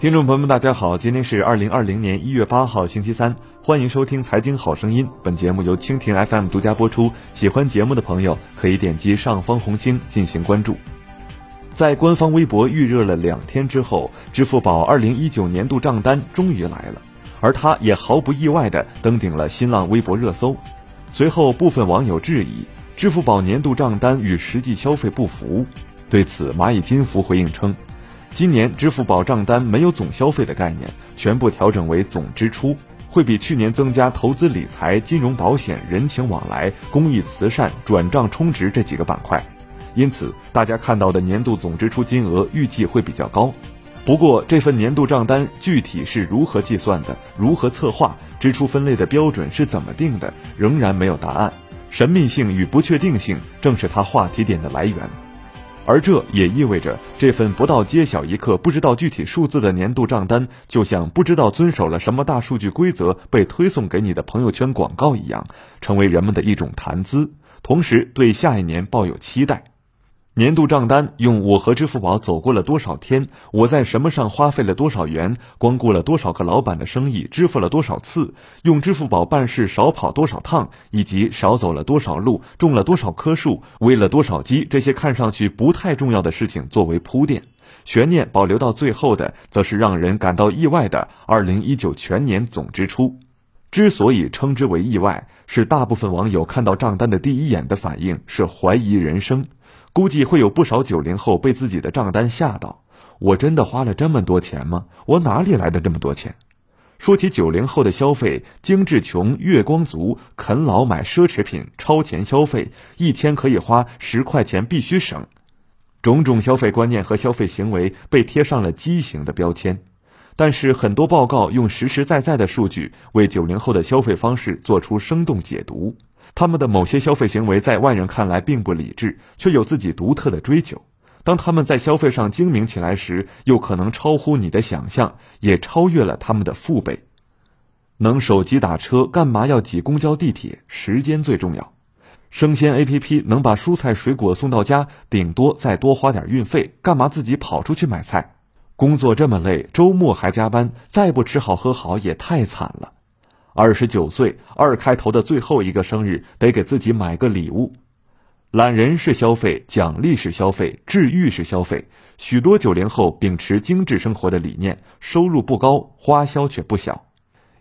听众朋友们，大家好，今天是二零二零年一月八号，星期三，欢迎收听《财经好声音》。本节目由蜻蜓 FM 独家播出。喜欢节目的朋友可以点击上方红星进行关注。在官方微博预热了两天之后，支付宝二零一九年度账单终于来了，而它也毫不意外的登顶了新浪微博热搜。随后，部分网友质疑支付宝年度账单与实际消费不符。对此，蚂蚁金服回应称。今年支付宝账单没有总消费的概念，全部调整为总支出，会比去年增加投资理财、金融保险、人情往来、公益慈善、转账充值这几个板块，因此大家看到的年度总支出金额预计会比较高。不过这份年度账单具体是如何计算的、如何策划、支出分类的标准是怎么定的，仍然没有答案。神秘性与不确定性正是它话题点的来源。而这也意味着，这份不到揭晓一刻、不知道具体数字的年度账单，就像不知道遵守了什么大数据规则被推送给你的朋友圈广告一样，成为人们的一种谈资，同时对下一年抱有期待。年度账单用我和支付宝走过了多少天，我在什么上花费了多少元，光顾了多少个老板的生意，支付了多少次，用支付宝办事少跑多少趟，以及少走了多少路，种了多少棵树，喂了多少鸡，这些看上去不太重要的事情作为铺垫，悬念保留到最后的，则是让人感到意外的二零一九全年总支出。之所以称之为意外，是大部分网友看到账单的第一眼的反应是怀疑人生。估计会有不少九零后被自己的账单吓到。我真的花了这么多钱吗？我哪里来的这么多钱？说起九零后的消费，精致穷、月光族、啃老、买奢侈品、超前消费，一天可以花十块钱必须省，种种消费观念和消费行为被贴上了畸形的标签。但是很多报告用实实在在的数据为九零后的消费方式做出生动解读。他们的某些消费行为在外人看来并不理智，却有自己独特的追求。当他们在消费上精明起来时，又可能超乎你的想象，也超越了他们的父辈。能手机打车，干嘛要挤公交地铁？时间最重要。生鲜 APP 能把蔬菜水果送到家，顶多再多花点运费，干嘛自己跑出去买菜？工作这么累，周末还加班，再不吃好喝好也太惨了。二十九岁，二开头的最后一个生日，得给自己买个礼物。懒人式消费，奖励式消费，治愈式消费。许多九零后秉持精致生活的理念，收入不高，花销却不小。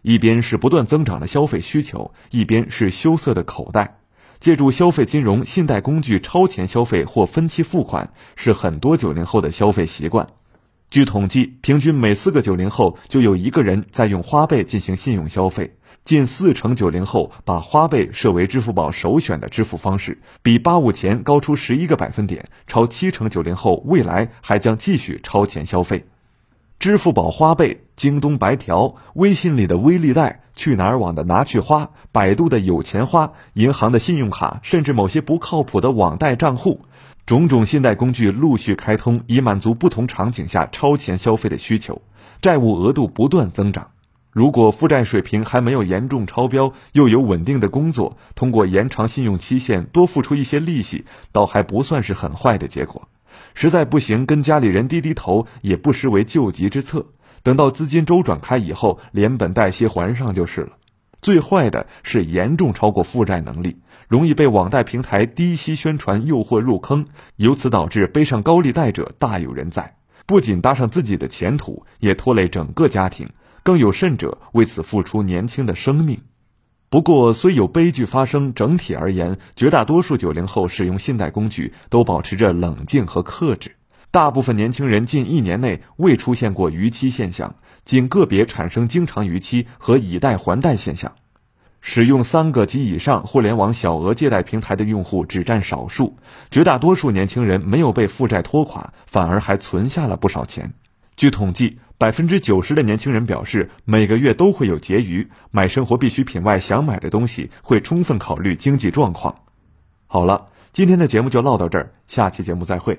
一边是不断增长的消费需求，一边是羞涩的口袋。借助消费金融、信贷工具超前消费或分期付款，是很多九零后的消费习惯。据统计，平均每四个九零后就有一个人在用花呗进行信用消费。近四成九零后把花呗设为支付宝首选的支付方式，比八五前高出十一个百分点，超七成九零后未来还将继续超前消费。支付宝花呗、京东白条、微信里的微粒贷、去哪儿网的拿去花、百度的有钱花、银行的信用卡，甚至某些不靠谱的网贷账户，种种信贷工具陆续开通，以满足不同场景下超前消费的需求，债务额度不断增长。如果负债水平还没有严重超标，又有稳定的工作，通过延长信用期限，多付出一些利息，倒还不算是很坏的结果。实在不行，跟家里人低低头，也不失为救急之策。等到资金周转开以后，连本带息还上就是了。最坏的是严重超过负债能力，容易被网贷平台低息宣传诱惑入坑，由此导致背上高利贷者大有人在。不仅搭上自己的前途，也拖累整个家庭。更有甚者，为此付出年轻的生命。不过，虽有悲剧发生，整体而言，绝大多数九零后使用信贷工具都保持着冷静和克制。大部分年轻人近一年内未出现过逾期现象，仅个别产生经常逾期和以贷还贷现象。使用三个及以上互联网小额借贷平台的用户只占少数，绝大多数年轻人没有被负债拖垮，反而还存下了不少钱。据统计。百分之九十的年轻人表示，每个月都会有结余。买生活必需品外，想买的东西会充分考虑经济状况。好了，今天的节目就唠到这儿，下期节目再会。